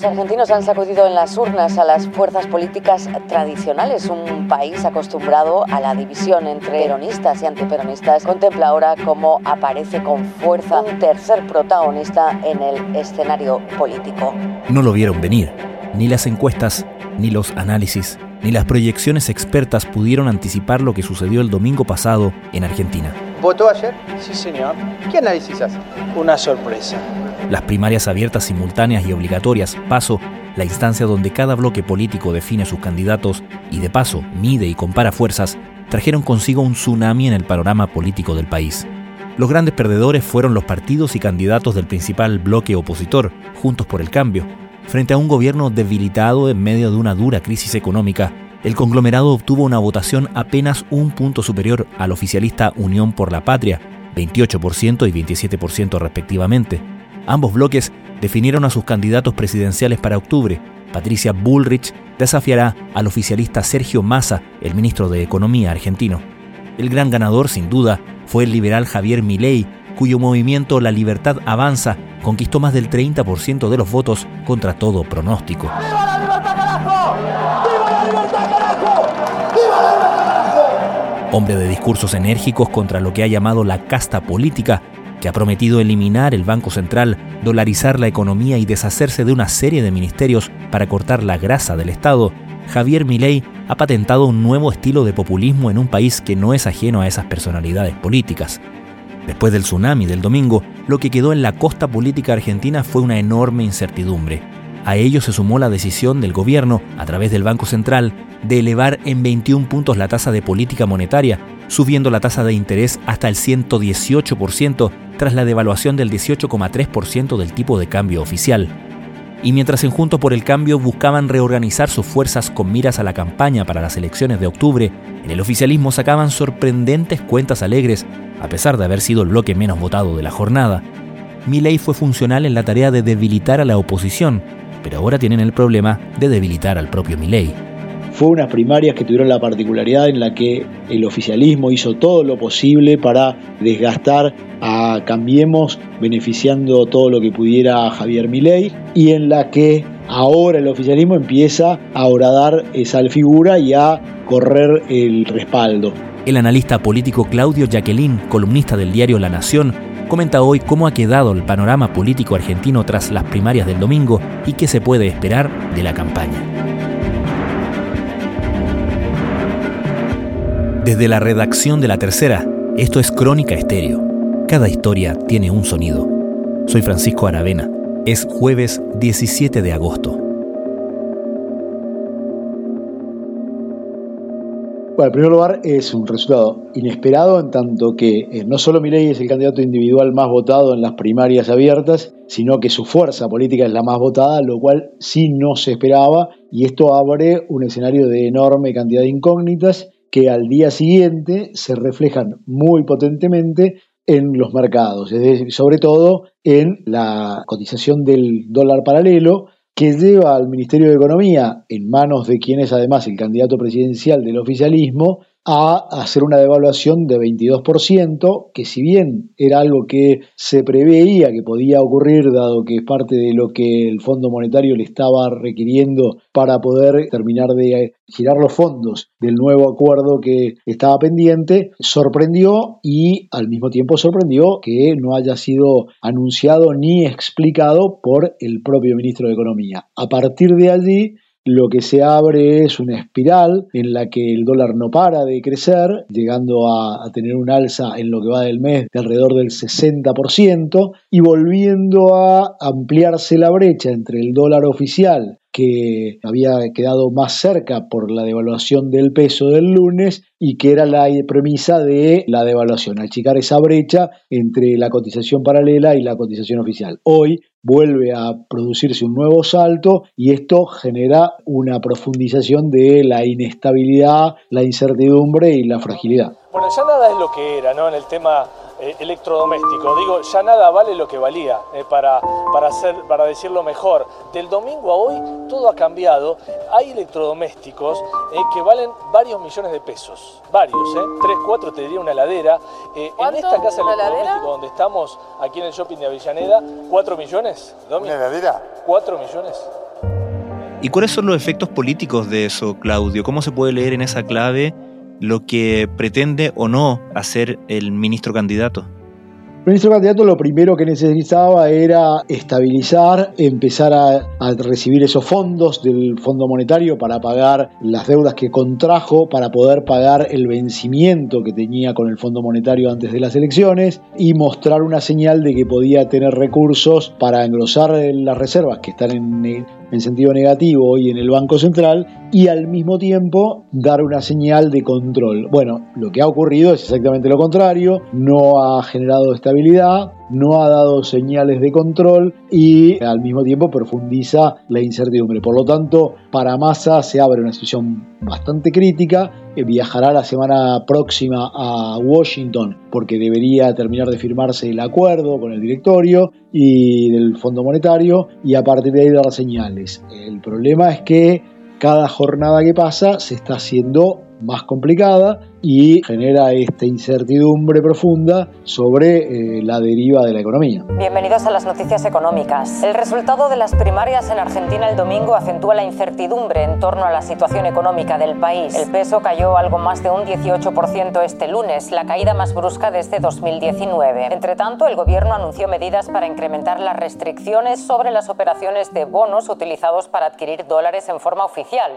Los argentinos han sacudido en las urnas a las fuerzas políticas tradicionales. Un país acostumbrado a la división entre peronistas y antiperonistas contempla ahora cómo aparece con fuerza un tercer protagonista en el escenario político. No lo vieron venir. Ni las encuestas, ni los análisis, ni las proyecciones expertas pudieron anticipar lo que sucedió el domingo pasado en Argentina. ¿Votó ayer? Sí, señor. ¿Qué análisis hace? Una sorpresa. Las primarias abiertas, simultáneas y obligatorias, paso, la instancia donde cada bloque político define sus candidatos y de paso mide y compara fuerzas, trajeron consigo un tsunami en el panorama político del país. Los grandes perdedores fueron los partidos y candidatos del principal bloque opositor, Juntos por el Cambio. Frente a un gobierno debilitado en medio de una dura crisis económica, el conglomerado obtuvo una votación apenas un punto superior al oficialista Unión por la Patria, 28% y 27% respectivamente. Ambos bloques definieron a sus candidatos presidenciales para octubre. Patricia Bullrich desafiará al oficialista Sergio Massa, el ministro de Economía argentino. El gran ganador, sin duda, fue el liberal Javier Milei, cuyo movimiento La Libertad Avanza conquistó más del 30% de los votos contra todo pronóstico. ¡Viva la libertad, carajo! ¡Viva la libertad, carajo! ¡Viva la libertad, carajo! Hombre de discursos enérgicos contra lo que ha llamado la casta política, que ha prometido eliminar el Banco Central, dolarizar la economía y deshacerse de una serie de ministerios para cortar la grasa del Estado, Javier Milei ha patentado un nuevo estilo de populismo en un país que no es ajeno a esas personalidades políticas. Después del tsunami del domingo, lo que quedó en la costa política argentina fue una enorme incertidumbre. A ello se sumó la decisión del gobierno, a través del Banco Central, de elevar en 21 puntos la tasa de política monetaria, subiendo la tasa de interés hasta el 118% tras la devaluación del 18,3% del tipo de cambio oficial. Y mientras en Juntos por el Cambio buscaban reorganizar sus fuerzas con miras a la campaña para las elecciones de octubre, en el oficialismo sacaban sorprendentes cuentas alegres, a pesar de haber sido el bloque menos votado de la jornada. Milei fue funcional en la tarea de debilitar a la oposición, pero ahora tienen el problema de debilitar al propio Milei. Fue unas primarias que tuvieron la particularidad en la que el oficialismo hizo todo lo posible para desgastar a Cambiemos, beneficiando todo lo que pudiera a Javier Milei, y en la que ahora el oficialismo empieza a horadar esa figura y a correr el respaldo. El analista político Claudio Jacqueline, columnista del diario La Nación, comenta hoy cómo ha quedado el panorama político argentino tras las primarias del domingo y qué se puede esperar de la campaña. Desde la redacción de La Tercera, esto es Crónica Estéreo. Cada historia tiene un sonido. Soy Francisco Aravena. Es jueves 17 de agosto. Bueno, en primer lugar, es un resultado inesperado en tanto que eh, no solo Milei es el candidato individual más votado en las primarias abiertas, sino que su fuerza política es la más votada, lo cual sí no se esperaba, y esto abre un escenario de enorme cantidad de incógnitas que al día siguiente se reflejan muy potentemente en los mercados, es decir, sobre todo en la cotización del dólar paralelo, que lleva al Ministerio de Economía, en manos de quien es además el candidato presidencial del oficialismo, a hacer una devaluación de 22%, que si bien era algo que se preveía que podía ocurrir, dado que es parte de lo que el Fondo Monetario le estaba requiriendo para poder terminar de girar los fondos del nuevo acuerdo que estaba pendiente, sorprendió y al mismo tiempo sorprendió que no haya sido anunciado ni explicado por el propio ministro de Economía. A partir de allí, lo que se abre es una espiral en la que el dólar no para de crecer, llegando a, tener un alza en lo que va del mes de alrededor del 60% y volviendo a ampliarse la brecha entre el dólar oficial que había quedado más cerca por la devaluación del peso del lunes y que era la premisa de la devaluación, achicar esa brecha entre la cotización paralela y la cotización oficial. Hoy vuelve a producirse un nuevo salto y esto genera una profundización de la inestabilidad, la incertidumbre y la fragilidad. Bueno, ya nada es lo que era, ¿no? En el tema eh, electrodoméstico. Digo, ya nada vale lo que valía, eh, para, para, hacer, para decirlo mejor. Del domingo a hoy todo ha cambiado. Hay electrodomésticos eh, que valen varios millones de pesos. Varios, ¿eh? Tres, cuatro, te diría una heladera. en esta casa electrodoméstico donde estamos, aquí en el shopping de Avellaneda, ¿cuatro millones? ¿Una heladera? ¿Cuatro millones? ¿Y cuáles son los efectos políticos de eso, Claudio? ¿Cómo se puede leer en esa clave lo que pretende o no hacer el ministro candidato? El ministro candidato lo primero que necesitaba era estabilizar, empezar a, recibir esos fondos del Fondo Monetario para pagar las deudas que contrajo, para poder pagar el vencimiento que tenía con el Fondo Monetario antes de las elecciones y mostrar una señal de que podía tener recursos para engrosar las reservas que están en, en sentido negativo hoy en el Banco Central y al mismo tiempo dar una señal de control. Bueno, lo que ha ocurrido es exactamente lo contrario, no ha generado estabilidad, no ha dado señales de control y al mismo tiempo profundiza la incertidumbre. Por lo tanto, para Massa se abre una situación bastante crítica. Viajará la semana próxima a Washington porque debería terminar de firmarse el acuerdo con el directorio y del Fondo Monetario y a partir de ahí dar señales. El problema es que cada jornada que pasa se está haciendo más complicada y genera esta incertidumbre profunda sobre eh, la deriva de la economía. Bienvenidos a las noticias económicas. El resultado de las primarias en Argentina el domingo acentúa la incertidumbre en torno a la situación económica del país. El peso cayó algo más de un 18% este lunes, la caída más brusca desde 2019. Entre tanto, el gobierno anunció medidas para incrementar las restricciones sobre las operaciones de bonos utilizados para adquirir dólares en forma oficial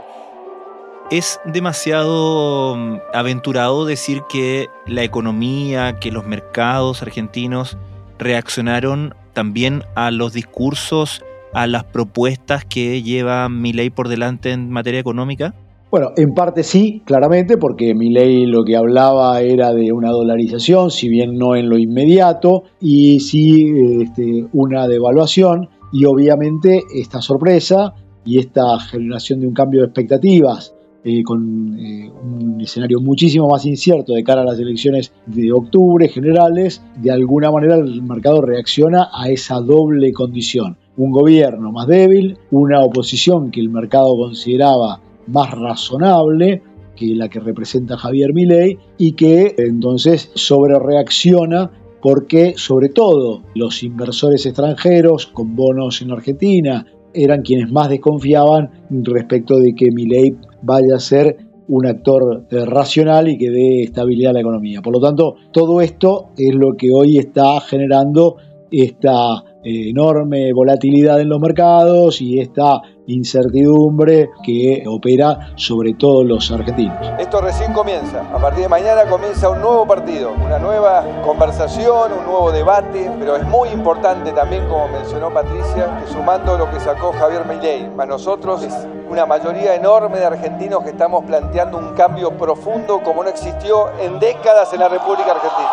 es demasiado mm, aventurado decir que la economía, que los mercados argentinos reaccionaron también a los discursos, a las propuestas que lleva Milei por delante en materia económica? Bueno, en parte sí, claramente, porque Milei lo que hablaba era de una dolarización, si bien no en lo inmediato, y sí este, una devaluación, y obviamente esta sorpresa y esta generación de un cambio de expectativas eh, con eh, un escenario muchísimo más incierto de cara a las elecciones de octubre generales, de alguna manera el mercado reacciona a esa doble condición. Un gobierno más débil, una oposición que el mercado consideraba más razonable, que la que representa Javier Milei y que entonces sobre reacciona porque sobre todo los inversores extranjeros con bonos en Argentina eran quienes más desconfiaban respecto de que Milei vaya a ser un actor eh, racional y que dé estabilidad a la economía. Por lo tanto, todo esto es lo que hoy está generando esta eh, enorme volatilidad en los mercados y esta incertidumbre que opera sobre todos los argentinos. Esto recién comienza. A partir de mañana comienza un nuevo partido, una nueva conversación, un nuevo debate, pero es muy importante también, como mencionó Patricia, que sumando lo que sacó Javier Milei, para nosotros es una mayoría enorme de argentinos que estamos planteando un cambio profundo como no existió en décadas en la República Argentina.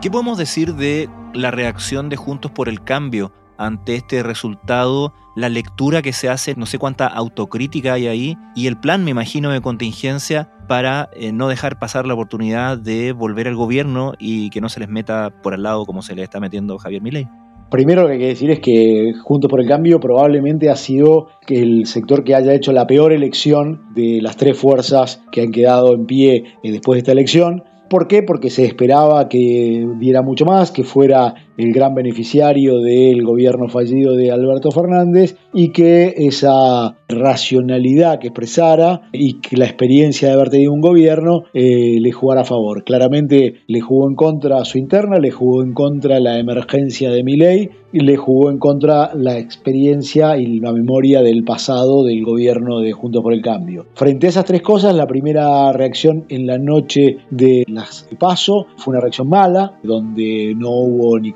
¿Qué podemos decir de la reacción de Juntos por el Cambio ante este resultado, la lectura que se hace, no sé cuánta autocrítica hay ahí, y el plan, me imagino, de contingencia para eh, no dejar pasar la oportunidad de volver al gobierno y que no se les meta por al lado como se le está metiendo Javier Milei. Primero lo que hay que decir es que Juntos por el Cambio probablemente ha sido el sector que haya hecho la peor elección de las tres fuerzas que han quedado en pie eh, después de esta elección. ¿Por qué? Porque se esperaba que diera mucho más, que fuera el gran beneficiario del gobierno fallido de Alberto Fernández y que esa racionalidad que expresara y que la experiencia de haber tenido un gobierno eh, le jugara a favor. Claramente le jugó en contra a su interna, le jugó en contra la emergencia de Milei y le jugó en contra la experiencia y la memoria del pasado del gobierno de Juntos por el Cambio. Frente a esas tres cosas, la primera reacción en la noche de las paso fue una reacción mala, donde no hubo ni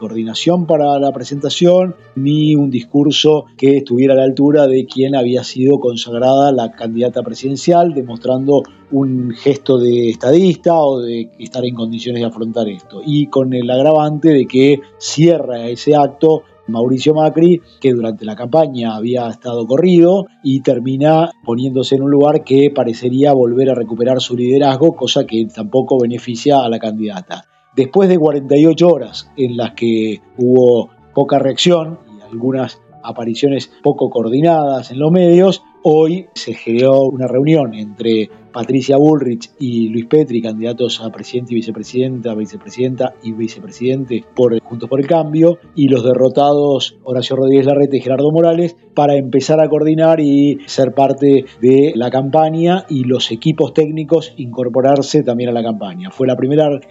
para la presentación, ni un discurso que estuviera a la altura de quien había sido consagrada la candidata presidencial, demostrando un gesto de estadista o de estar en condiciones de afrontar esto. Y con el agravante de que cierra ese acto Mauricio Macri, que durante la campaña había estado corrido y termina poniéndose en un lugar que parecería volver a recuperar su liderazgo, cosa que tampoco beneficia a la candidata. Después de 48 horas en las que hubo poca reacción y algunas apariciones poco coordinadas en los medios, hoy se generó una reunión entre Patricia Bullrich y Luis Petri, candidatos a presidente y vicepresidenta, vicepresidenta y vicepresidente por Juntos por el Cambio, y los derrotados Horacio Rodríguez Larreta y Gerardo Morales, para empezar a coordinar y ser parte de la campaña y los equipos técnicos incorporarse también a la campaña. Fue el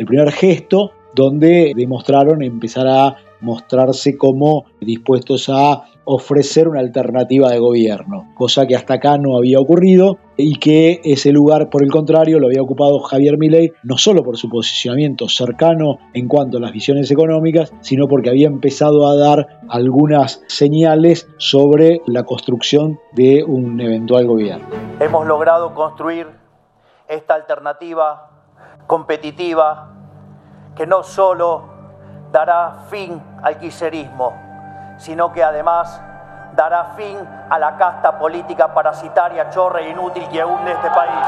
primer gesto donde demostraron empezar a mostrarse como dispuestos a ofrecer una alternativa de gobierno, cosa que hasta acá no había ocurrido y que ese lugar, por el contrario, lo había ocupado Javier Milei, no solo por su posicionamiento cercano en cuanto a las visiones económicas, sino porque había empezado a dar algunas señales sobre la construcción de un eventual gobierno. Hemos logrado construir esta alternativa competitiva que no solo dará fin al quiserismo, sino que además dará fin a la casta política parasitaria, chorra e inútil que hunde este país.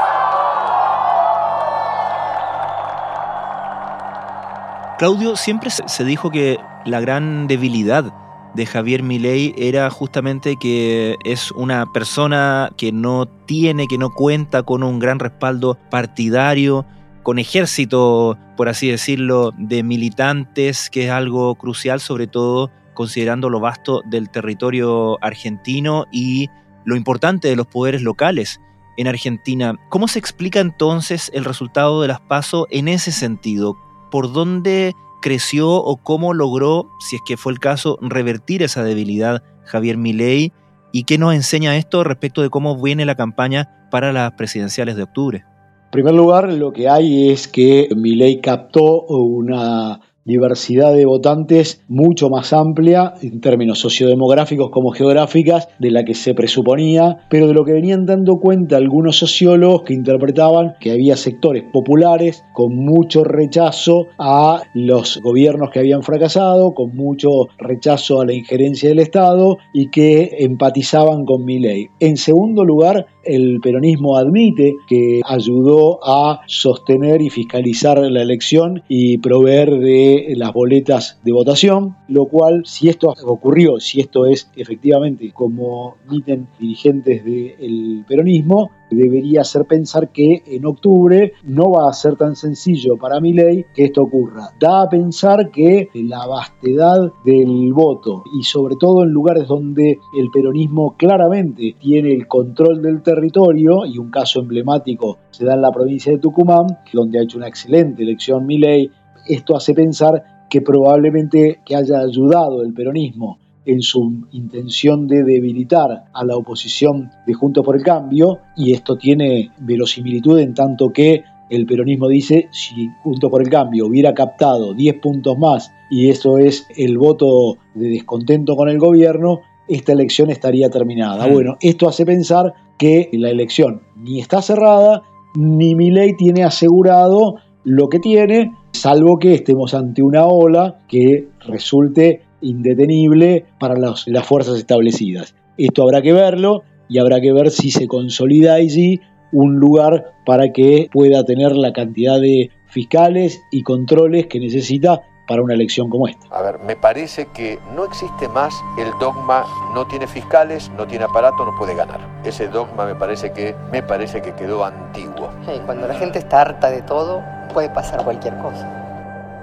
Claudio, siempre se dijo que la gran debilidad de Javier Milei era justamente que es una persona que no tiene, que no cuenta con un gran respaldo partidario, con ejército, por así decirlo, de militantes, que es algo crucial, sobre todo considerando lo vasto del territorio argentino y lo importante de los poderes locales en Argentina. ¿Cómo se explica entonces el resultado de las PASO en ese sentido? ¿Por dónde creció o cómo logró, si es que fue el caso, revertir esa debilidad Javier Milei? ¿Y qué nos enseña esto respecto de cómo viene la campaña para las presidenciales de octubre? En primer lugar, lo que hay es que Milei captó una diversidad de votantes mucho más amplia en términos sociodemográficos como geográficas de la que se presuponía, pero de lo que venían dando cuenta algunos sociólogos que interpretaban que había sectores populares con mucho rechazo a los gobiernos que habían fracasado, con mucho rechazo a la injerencia del Estado y que empatizaban con mi ley. En segundo lugar, el peronismo admite que ayudó a sostener y fiscalizar la elección y proveer de las boletas de votación, lo cual, si esto ocurrió, si esto es efectivamente como admiten dirigentes del peronismo, debería hacer pensar que en octubre no va a ser tan sencillo para mi ley que esto ocurra. Da a pensar que la vastedad del voto y sobre todo en lugares donde el peronismo claramente tiene el control del territorio y un caso emblemático se da en la provincia de Tucumán, donde ha hecho una excelente elección mi ley, esto hace pensar que probablemente que haya ayudado el peronismo en su intención de debilitar a la oposición de Juntos por el Cambio, y esto tiene verosimilitud en tanto que el peronismo dice, si Juntos por el Cambio hubiera captado 10 puntos más, y eso es el voto de descontento con el gobierno, esta elección estaría terminada. Bueno, esto hace pensar que la elección ni está cerrada, ni mi ley tiene asegurado lo que tiene, salvo que estemos ante una ola que resulte indetenible para las, fuerzas establecidas. Esto habrá que verlo y habrá que ver si se consolida allí un lugar para que pueda tener la cantidad de fiscales y controles que necesita para una elección como esta. A ver, me parece que no existe más el dogma no tiene fiscales, no tiene aparato, no puede ganar. Ese dogma me parece que me parece que quedó antiguo. cuando la gente está harta de todo, puede pasar cualquier cosa.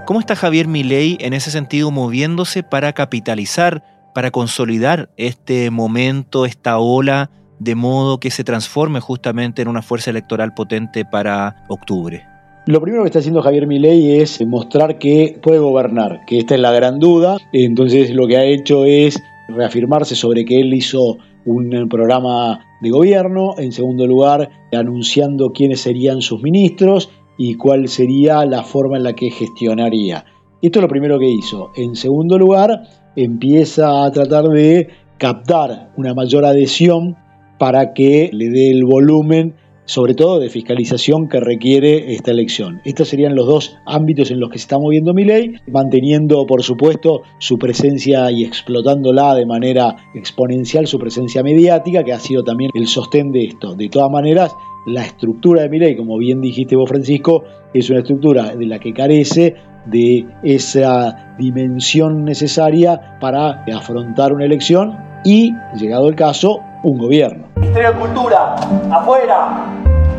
¿Cómo está Javier Milei en ese sentido moviéndose para capitalizar, para consolidar este momento, esta ola, de modo que se transforme justamente en una fuerza electoral potente para octubre? Lo primero que está haciendo Javier Milei es mostrar que puede gobernar, que esta es la gran duda. Entonces lo que ha hecho es reafirmarse sobre que él hizo un programa de gobierno, en segundo lugar anunciando quiénes serían sus ministros y cuál sería la forma en la que gestionaría. Esto es lo primero que hizo. En segundo lugar, empieza a tratar de captar una mayor adhesión para que le dé el volumen, sobre todo de fiscalización que requiere esta elección. Estos serían los dos ámbitos en los que se está moviendo mi ley, manteniendo, por supuesto, su presencia y explotándola de manera exponencial, su presencia mediática, que ha sido también el sostén de esto. De todas maneras, la estructura de mi ley, como bien dijiste vos Francisco, es una estructura de la que carece de esa dimensión necesaria para afrontar una elección y, llegado el caso, un gobierno. Ministerio de Cultura, afuera.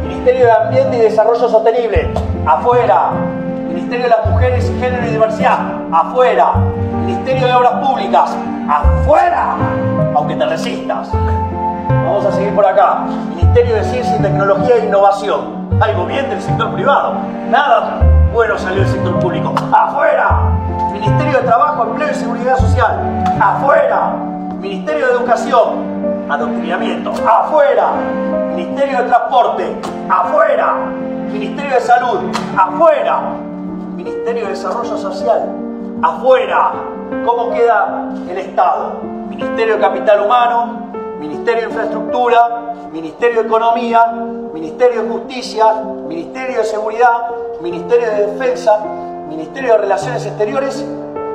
Ministerio de Ambiente y Desarrollo Sostenible, afuera. Ministerio de las Mujeres, Género y Diversidad, afuera. Ministerio de Obras Públicas, afuera. Aunque te resistas. Vamos a seguir por acá. Ministerio de Ciencia y Tecnología e Innovación. Algo bien del sector privado. Nada bueno salió del sector público. ¡Afuera! Ministerio de Trabajo, Empleo y Seguridad Social. ¡Afuera! Ministerio de Educación. Adoctrinamiento. ¡Afuera! Ministerio de Transporte. ¡Afuera! Ministerio de Salud. ¡Afuera! Ministerio de Desarrollo Social. ¡Afuera! ¿Cómo queda el Estado? Ministerio de Capital Humano, Ministerio de Infraestructura, Ministerio de Economía, Ministerio de Justicia, Ministerio de Seguridad, Ministerio de Defensa, Ministerio de Relaciones Exteriores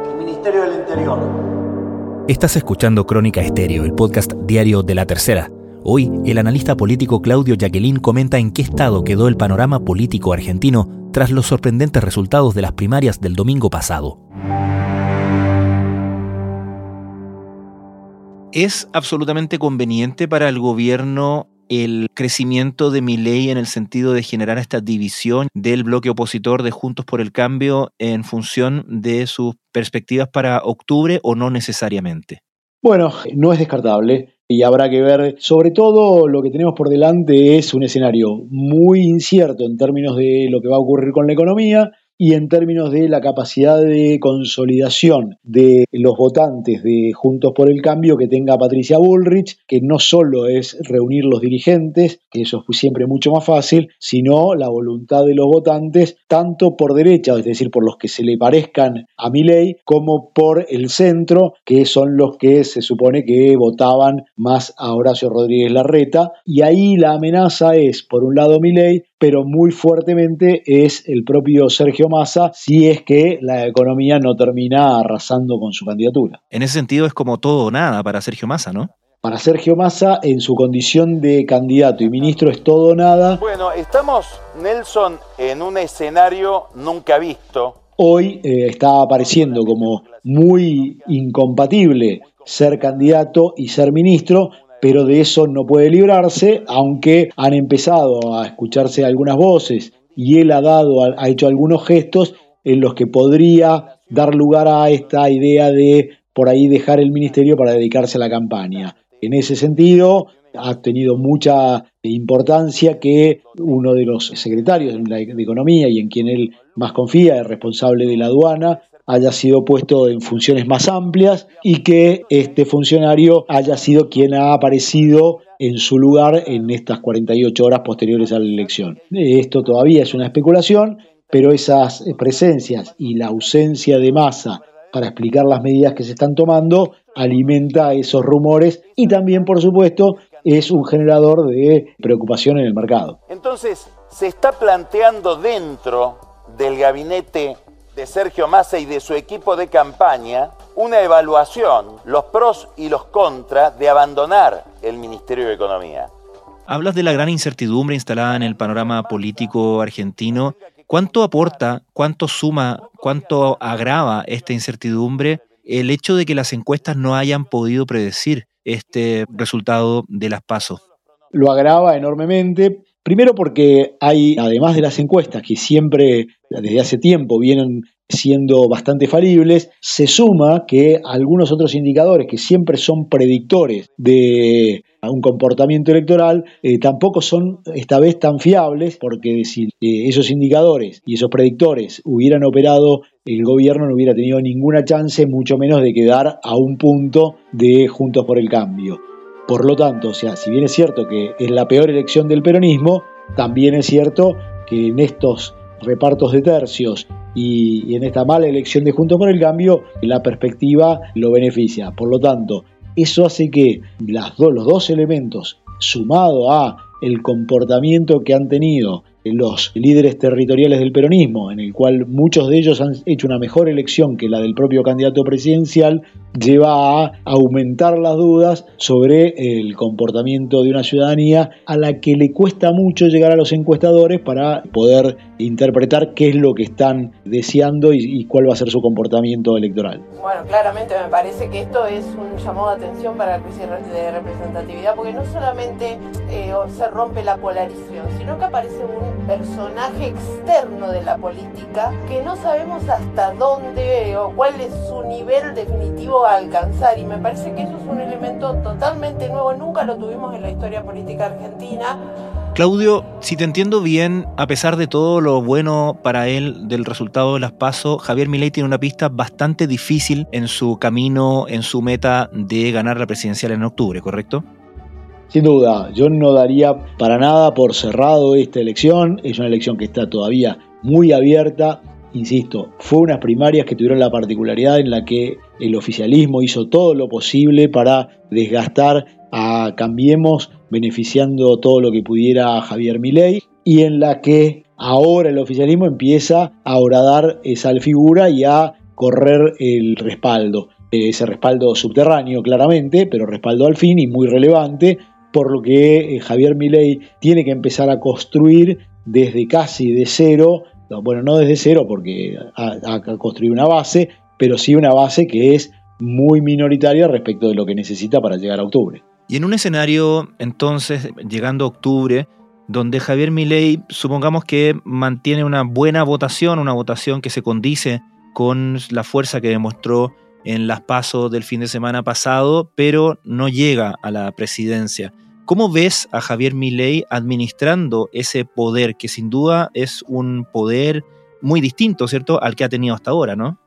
y Ministerio del Interior. Estás escuchando Crónica Estéreo, el podcast diario de la tercera. Hoy, el analista político Claudio Jacqueline comenta en qué estado quedó el panorama político argentino tras los sorprendentes resultados de las primarias del domingo pasado. ¿Es absolutamente conveniente para el gobierno el crecimiento de mi ley en el sentido de generar esta división del bloque opositor de Juntos por el Cambio en función de sus perspectivas para octubre o no necesariamente? Bueno, no es descartable y habrá que ver, sobre todo lo que tenemos por delante es un escenario muy incierto en términos de lo que va a ocurrir con la economía, y en términos de la capacidad de consolidación de los votantes de Juntos por el Cambio que tenga Patricia Bullrich, que no solo es reunir los dirigentes, que eso es siempre mucho más fácil, sino la voluntad de los votantes, tanto por derecha, es decir, por los que se le parezcan a mi ley, como por el centro, que son los que se supone que votaban más a Horacio Rodríguez Larreta. Y ahí la amenaza es, por un lado, mi ley, pero muy fuertemente es el propio Sergio Massa si es que la economía no termina arrasando con su candidatura. En ese sentido es como todo o nada para Sergio Massa, ¿no? Para Sergio Massa, en su condición de candidato y ministro, es todo o nada. Bueno, estamos, Nelson, en un escenario nunca visto. Hoy eh, está apareciendo como muy incompatible ser candidato y ser ministro, pero de eso no puede librarse, aunque han empezado a escucharse algunas voces y él ha dado, ha hecho algunos gestos en los que podría dar lugar a esta idea de por ahí dejar el ministerio para dedicarse a la campaña. En ese sentido, ha tenido mucha importancia que uno de los secretarios de Economía y en quien él más confía, el responsable de la aduana, haya sido puesto en funciones más amplias y que este funcionario haya sido quien ha aparecido en su lugar en estas 48 horas posteriores a la elección. Esto todavía es una especulación, pero esas presencias y la ausencia de masa para explicar las medidas que se están tomando alimenta esos rumores y también, por supuesto, es un generador de preocupación en el mercado. Entonces, se está planteando dentro del gabinete de Sergio Massa y de su equipo de campaña una evaluación, los pros y los contras de abandonar el Ministerio de Economía. Hablas de la gran incertidumbre instalada en el panorama político argentino. ¿Cuánto aporta, cuánto suma, cuánto agrava esta incertidumbre el hecho de que las encuestas no hayan podido predecir este resultado de las pasos? Lo agrava enormemente Primero porque hay, además de las encuestas que siempre, desde hace tiempo, vienen siendo bastante falibles, se suma que algunos otros indicadores que siempre son predictores de un comportamiento electoral eh, tampoco son esta vez tan fiables porque si eh, esos indicadores y esos predictores hubieran operado el gobierno no hubiera tenido ninguna chance, mucho menos de quedar a un punto de Juntos por el Cambio. Por lo tanto, o sea, si bien es cierto que es la peor elección del peronismo, también es cierto que en estos repartos de tercios y, en esta mala elección de Juntos por el Cambio, la perspectiva lo beneficia. Por lo tanto, eso hace que las los dos elementos, sumado a el comportamiento que han tenido los líderes territoriales del peronismo, en el cual muchos de ellos han hecho una mejor elección que la del propio candidato presidencial, lleva a aumentar las dudas sobre el comportamiento de una ciudadanía a la que le cuesta mucho llegar a los encuestadores para poder interpretar qué es lo que están deseando y, cuál va a ser su comportamiento electoral. Bueno, claramente me parece que esto es un llamado de atención para el crisis de representatividad, porque no solamente eh, se rompe la polarización, sino que aparece un personaje externo de la política que no sabemos hasta dónde o cuál es su nivel definitivo a alcanzar. Y me parece que eso es un elemento totalmente nuevo, nunca lo tuvimos en la historia política argentina. Claudio, si te entiendo bien, a pesar de todo lo bueno para él del resultado de las PASO, Javier Milei tiene una pista bastante difícil en su camino, en su meta de ganar la presidencial en octubre, ¿correcto? Sin duda, yo no daría para nada por cerrado esta elección. Es una elección que está todavía muy abierta. Insisto, fue unas primarias que tuvieron la particularidad en la que el oficialismo hizo todo lo posible para desgastar a Cambiemos beneficiando todo lo que pudiera Javier Milei y en la que ahora el oficialismo empieza a horadar esa figura y a correr el respaldo. Ese respaldo subterráneo claramente, pero respaldo al fin y muy relevante, por lo que eh, Javier Milei tiene que empezar a construir desde casi de cero, bueno, no desde cero porque ha, construido una base, pero sí una base que es muy minoritaria respecto de lo que necesita para llegar a octubre. Y en un escenario, entonces, llegando a octubre, donde Javier Milei, supongamos que mantiene una buena votación, una votación que se condice con la fuerza que demostró en las pasos del fin de semana pasado, pero no llega a la presidencia. ¿Cómo ves a Javier Milei administrando ese poder, que sin duda es un poder muy distinto, ¿cierto?, al que ha tenido hasta ahora, ¿no?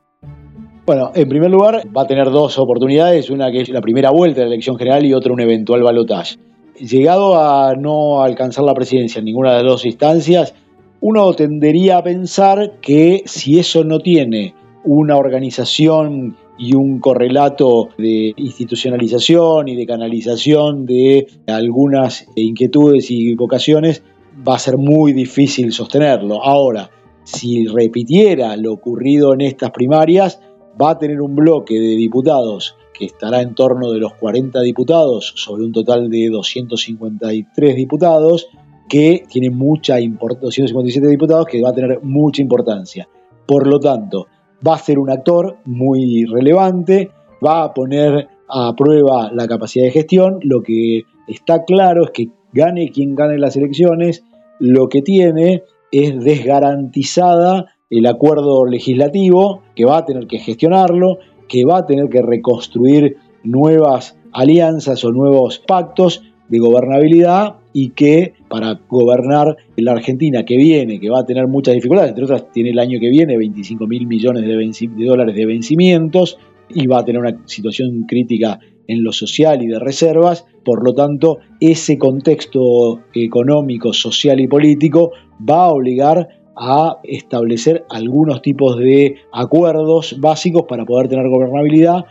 Bueno, en primer lugar, va a tener dos oportunidades, una que es la primera vuelta de la elección general y otra un eventual balotaje. Llegado a no alcanzar la presidencia en ninguna de las dos instancias, uno tendería a pensar que si eso no tiene una organización y un correlato de institucionalización y de canalización de algunas inquietudes y vocaciones, va a ser muy difícil sostenerlo. Ahora, si repitiera lo ocurrido en estas primarias, va a tener un bloque de diputados que estará en torno de los 40 diputados sobre un total de 253 diputados, que tiene mucha importancia, 257 diputados que va a tener mucha importancia. Por lo tanto, va a ser un actor muy relevante, va a poner a prueba la capacidad de gestión. Lo que está claro es que gane quien gane las elecciones, lo que tiene es desgarantizada el acuerdo legislativo, que va a tener que gestionarlo, que va a tener que reconstruir nuevas alianzas o nuevos pactos de gobernabilidad y que para gobernar la Argentina que viene, que va a tener muchas dificultades, entre otras tiene el año que viene 25 mil millones de, dólares de vencimientos y va a tener una situación crítica en lo social y de reservas, por lo tanto ese contexto económico, social y político va a obligar a establecer algunos tipos de acuerdos básicos para poder tener gobernabilidad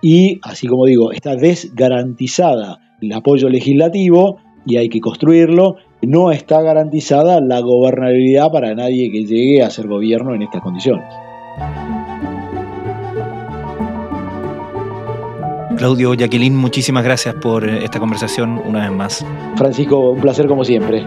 y, así como digo, está desgarantizada el apoyo legislativo y hay que construirlo, no está garantizada la gobernabilidad para nadie que llegue a ser gobierno en estas condiciones. Claudio, Jacqueline, muchísimas gracias por esta conversación una vez más. Francisco, un placer como siempre.